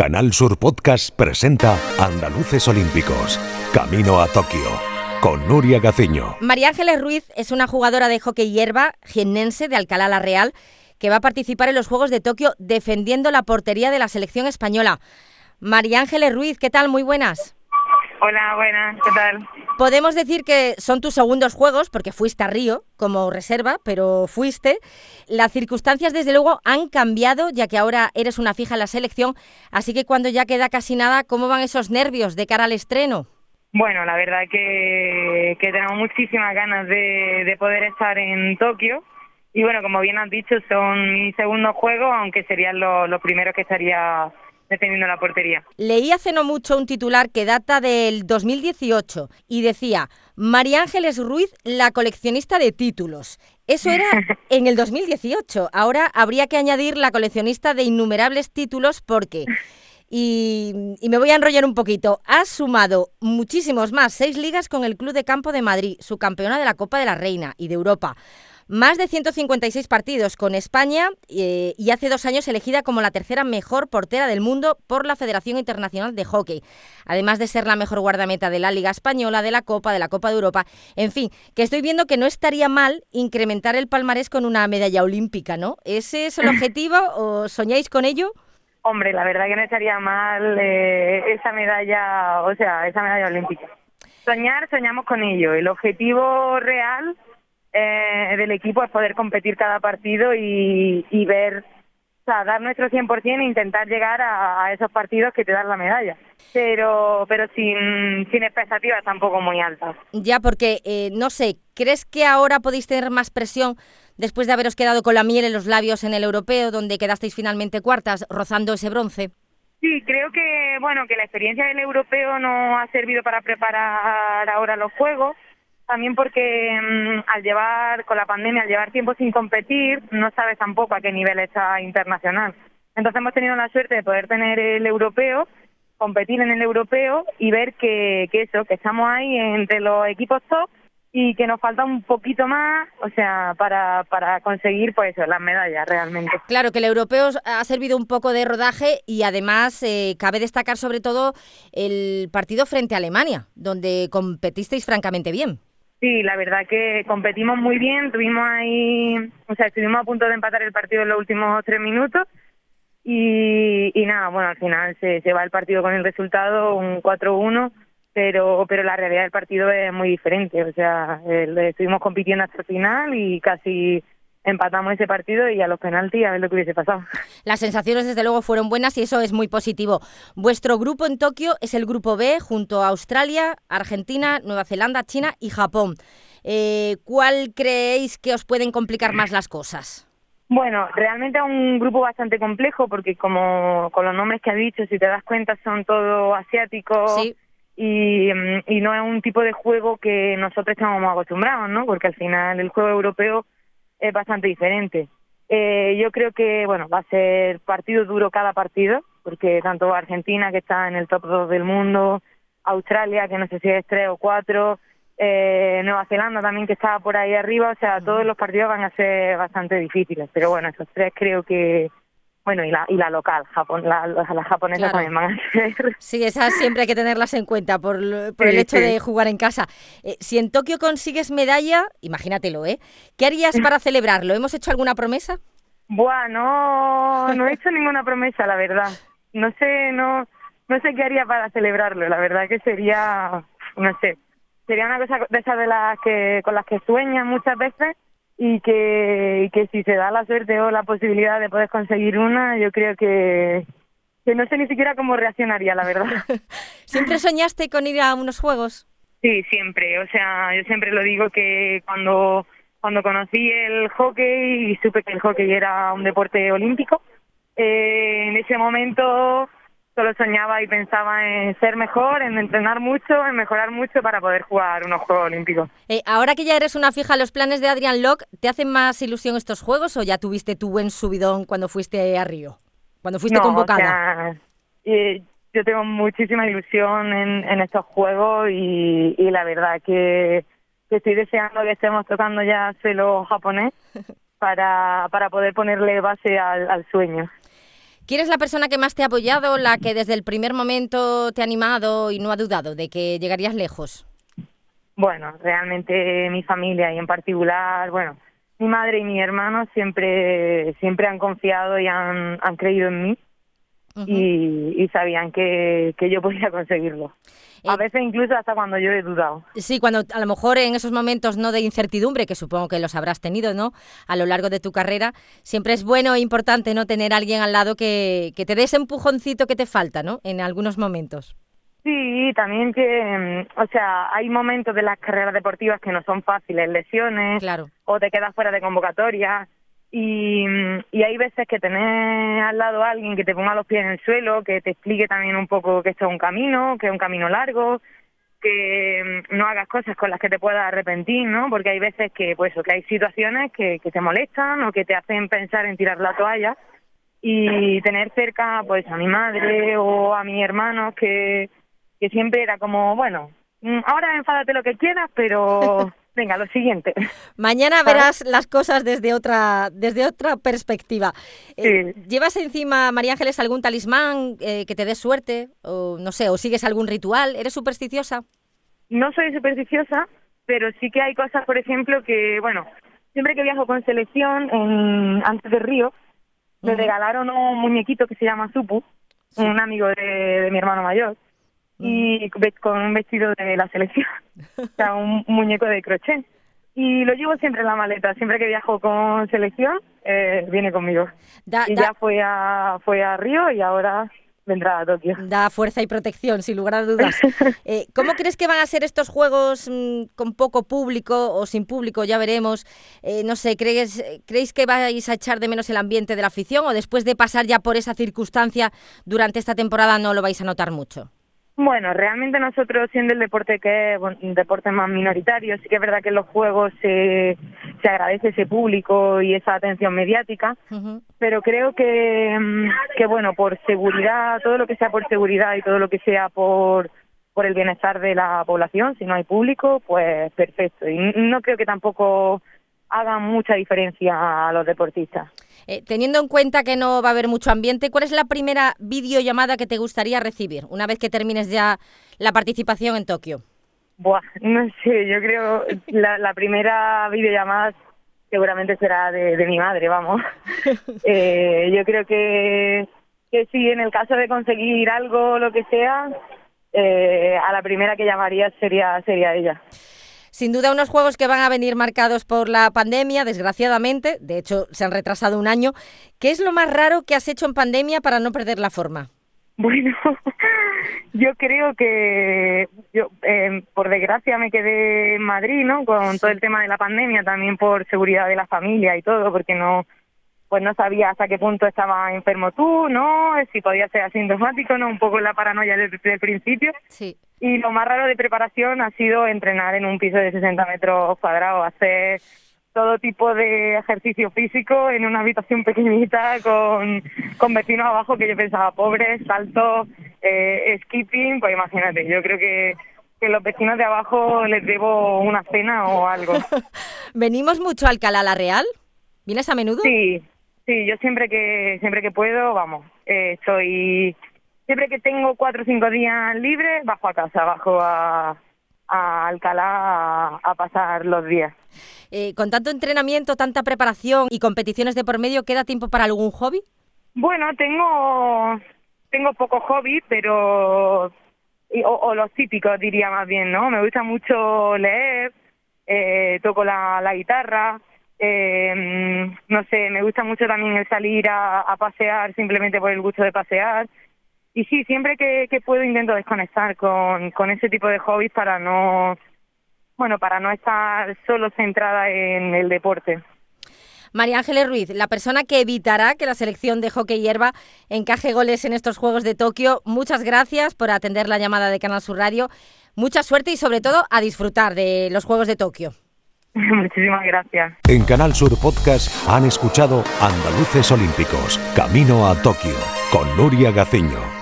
Canal Sur Podcast presenta Andaluces Olímpicos, Camino a Tokio, con Nuria Gaciño. María Ángeles Ruiz es una jugadora de hockey hierba jiennense de Alcalá la Real que va a participar en los Juegos de Tokio defendiendo la portería de la selección española. María Ángeles Ruiz, ¿qué tal? Muy buenas. Hola, buenas, ¿qué tal? Podemos decir que son tus segundos juegos, porque fuiste a Río como reserva, pero fuiste. Las circunstancias, desde luego, han cambiado, ya que ahora eres una fija en la selección. Así que cuando ya queda casi nada, ¿cómo van esos nervios de cara al estreno? Bueno, la verdad que, que tenemos muchísimas ganas de, de poder estar en Tokio. Y bueno, como bien has dicho, son mis segundos juegos, aunque serían los, los primeros que estaría defendiendo la portería. Leí hace no mucho un titular que data del 2018 y decía María Ángeles Ruiz, la coleccionista de títulos. Eso era en el 2018. Ahora habría que añadir la coleccionista de innumerables títulos porque... Y, y, me voy a enrollar un poquito. Ha sumado muchísimos más, seis ligas con el Club de Campo de Madrid, su campeona de la Copa de la Reina y de Europa más de 156 partidos con España eh, y hace dos años elegida como la tercera mejor portera del mundo por la Federación Internacional de Hockey, además de ser la mejor guardameta de la Liga Española, de la Copa, de la Copa de Europa. En fin, que estoy viendo que no estaría mal incrementar el palmarés con una medalla olímpica, ¿no? ¿Ese es el objetivo o soñáis con ello? Hombre, la verdad que no estaría mal eh, esa medalla, o sea, esa medalla olímpica. Soñar, soñamos con ello. El objetivo real eh, del equipo es poder competir cada partido y, y ver, o sea, dar nuestro 100% e intentar llegar a, a, esos partidos que te dan la medalla. Pero, pero sin, sin expectativas tampoco muy altas. Ya, porque, eh, no sé, ¿crees que ahora podéis tener más presión después de haberos quedado con la miel en los labios en el europeo, donde quedasteis finalmente cuartas, rozando ese bronce? Sí, creo que, bueno, que la experiencia del europeo no ha servido para preparar ahora los juegos también porque mmm, al llevar, con la pandemia, al llevar tiempo sin competir, no sabes tampoco a qué nivel está internacional. Entonces hemos tenido la suerte de poder tener el europeo, competir en el europeo y ver que, que eso, que estamos ahí entre los equipos top y que nos falta un poquito más, o sea, para, para conseguir pues eso, las medallas realmente. Claro, que el europeo ha servido un poco de rodaje y además eh, cabe destacar sobre todo el partido frente a Alemania, donde competisteis francamente bien. Sí, la verdad que competimos muy bien, tuvimos ahí, o sea, estuvimos a punto de empatar el partido en los últimos tres minutos y, y nada, bueno, al final se, va el partido con el resultado, un 4-1, pero, pero la realidad del partido es muy diferente, o sea, el, estuvimos compitiendo hasta el final y casi empatamos ese partido y a los penaltis a ver lo que hubiese pasado. Las sensaciones desde luego fueron buenas y eso es muy positivo. Vuestro grupo en Tokio es el grupo B junto a Australia, Argentina, Nueva Zelanda, China y Japón. Eh, ¿Cuál creéis que os pueden complicar más las cosas? Bueno, realmente es un grupo bastante complejo porque como con los nombres que ha dicho, si te das cuenta son todos asiáticos sí. y, y no es un tipo de juego que nosotros estamos acostumbrados, ¿no? Porque al final el juego europeo es bastante diferente. Eh, yo creo que, bueno, va a ser partido duro cada partido, porque tanto Argentina, que está en el top 2 del mundo, Australia, que no sé si es 3 o 4, eh, Nueva Zelanda también, que está por ahí arriba, o sea, todos los partidos van a ser bastante difíciles, pero bueno, esos tres creo que, bueno, y la, y la local, Japón, la, las japonesas claro. también van a ser. Sí, esas siempre hay que tenerlas en cuenta por, por el hecho sí. de jugar en casa. Eh, si en Tokio consigues medalla, imagínatelo, ¿eh? ¿Qué harías para celebrarlo? ¿Hemos hecho alguna promesa? Buah, no, no he hecho ninguna promesa, la verdad. No sé, no, no sé qué haría para celebrarlo. La verdad que sería, no sé, sería una cosa de esas de las que con las que sueñas muchas veces y que, y que si se da la suerte o la posibilidad de poder conseguir una, yo creo que, que no sé ni siquiera cómo reaccionaría, la verdad. ¿Siempre soñaste con ir a unos juegos? Sí, siempre. O sea, yo siempre lo digo que cuando, cuando conocí el hockey y supe que el hockey era un deporte olímpico, eh, en ese momento solo soñaba y pensaba en ser mejor, en entrenar mucho, en mejorar mucho para poder jugar unos Juegos Olímpicos. Eh, ahora que ya eres una fija, ¿los planes de Adrián Locke te hacen más ilusión estos Juegos o ya tuviste tu buen subidón cuando fuiste a Río? Cuando fuiste no, convocada. O sea, eh, yo tengo muchísima ilusión en, en estos Juegos y, y la verdad que, que, estoy deseando que estemos tocando ya suelo japonés para, para poder ponerle base al, al sueño. ¿Quién es la persona que más te ha apoyado, la que desde el primer momento te ha animado y no ha dudado de que llegarías lejos? Bueno, realmente mi familia y en particular, bueno, mi madre y mi hermano siempre siempre han confiado y han, han creído en mí y, sabían que, que yo podía conseguirlo. A eh, veces incluso hasta cuando yo he dudado. Sí, cuando a lo mejor en esos momentos no de incertidumbre, que supongo que los habrás tenido, ¿no? A lo largo de tu carrera, siempre es bueno e importante, ¿no? Tener a alguien al lado que, que te dé ese empujoncito que te falta, ¿no? En algunos momentos. Sí, también que, mm, o sea, hay momentos de las carreras deportivas que no son fáciles, lesiones, claro. o te quedas fuera de convocatoria, y, y hay veces que tener al lado a alguien que te ponga los pies en el suelo, que te explique también un poco que esto es un camino, que es un camino largo, que mm, no hagas cosas con las que te puedas arrepentir, ¿no? Porque hay veces que, pues, que hay situaciones que, que te molestan o que te hacen pensar en tirar la toalla y tener cerca, pues, a mi madre o a mi hermano que que siempre era como, bueno, mm, ahora enfádate lo que quieras, pero venga, lo siguiente. Mañana verás las cosas desde otra, desde otra perspectiva. Eh, ¿Llevas encima, María Ángeles, algún talismán eh, que te dé suerte? O no sé, o sigues algún ritual? ¿Eres supersticiosa? No soy supersticiosa, pero sí que hay cosas, por ejemplo, que, bueno, siempre que viajo con selección, en, antes de Río, me regalaron un muñequito que se llama Supu, un amigo de mi hermano mayor y con un vestido de la selección, o sea, un muñeco de crochet. Y lo llevo siempre en la maleta, siempre que viajo con selección, eh, viene conmigo. y ya fue a, fue a Río y ahora vendrá a Tokio. Da fuerza y protección, sin lugar a dudas. Eh, ¿Cómo crees que van a ser estos juegos mm, con poco público o sin público? Ya veremos. Eh, no sé, ¿crees, ¿creéis que vais a echar de menos el ambiente de la afición o después de pasar ya por esa circunstancia durante esta temporada no lo vais a notar mucho? Bueno, realmente nosotros siendo el deporte que es un deporte más minoritario, sí que es verdad que en los juegos se, se agradece ese público y esa atención mediática, pero creo que, mm, que, bueno, por seguridad, todo lo que sea por seguridad y todo lo que sea por, por el bienestar de la población, si no hay público, pues perfecto. Y no creo que tampoco haga mucha diferencia a los deportistas. Eh, teniendo en cuenta que no va a haber mucho ambiente, ¿cuál es la primera videollamada que te gustaría recibir una vez que termines ya la participación en Tokio? Buah, no sé, yo creo la, la primera videollamada seguramente será de, mi madre, vamos. eh, yo creo que, que sí, en el caso de conseguir algo, lo que sea, eh, a la primera que llamaría sería, sería ella. Sin duda unos juegos que van a venir marcados por la pandemia, desgraciadamente, de hecho se han retrasado un año. ¿Qué es lo más raro que has hecho en pandemia para no perder la forma? Bueno, yo creo que yo, eh, por desgracia me quedé en Madrid, ¿no? Con todo el tema de la pandemia, también por seguridad de la familia y todo, porque no pues no sabía hasta qué punto estaba enfermo tú, ¿no? Si podía ser asintomático, ¿no? Un poco la paranoia desde el principio. Sí. Y lo más raro de preparación ha sido entrenar en un piso de 60 metros cuadrados, hacer todo tipo de ejercicio físico en una habitación pequeñita con, con vecinos abajo que yo pensaba pobres, salto, eh, skipping, pues imagínate, yo creo que que los vecinos de abajo les debo una cena o algo. ¿Venimos mucho a Alcalá la Real? ¿Vienes a menudo? Sí, sí, yo siempre que siempre que puedo, vamos, eh, estoy siempre que tengo cuatro o cinco días libres, bajo a casa, bajo a, Alcalá a, pasar los días. Eh, con tanto entrenamiento, tanta preparación y competiciones de por medio, ¿queda tiempo para algún hobby? Bueno, tengo tengo pocos hobbies, pero o, los típicos diría más bien, ¿no? Me gusta mucho leer, eh, toco la, la guitarra, eh, no sé, me gusta mucho también el salir a, pasear simplemente por el gusto de pasear y sí, siempre que, puedo intento desconectar con, con ese tipo de hobbies para no, bueno, para no estar solo centrada en el deporte. María Ángeles Ruiz, la persona que evitará que la selección de hockey hierba encaje goles en estos Juegos de Tokio. Muchas gracias por atender la llamada de Canal Sur Radio. Mucha suerte y sobre todo a disfrutar de los Juegos de Tokio. Muchísimas gracias. En Canal Sur Podcast han escuchado Andaluces Olímpicos, Camino a Tokio, con Nuria Gaciño.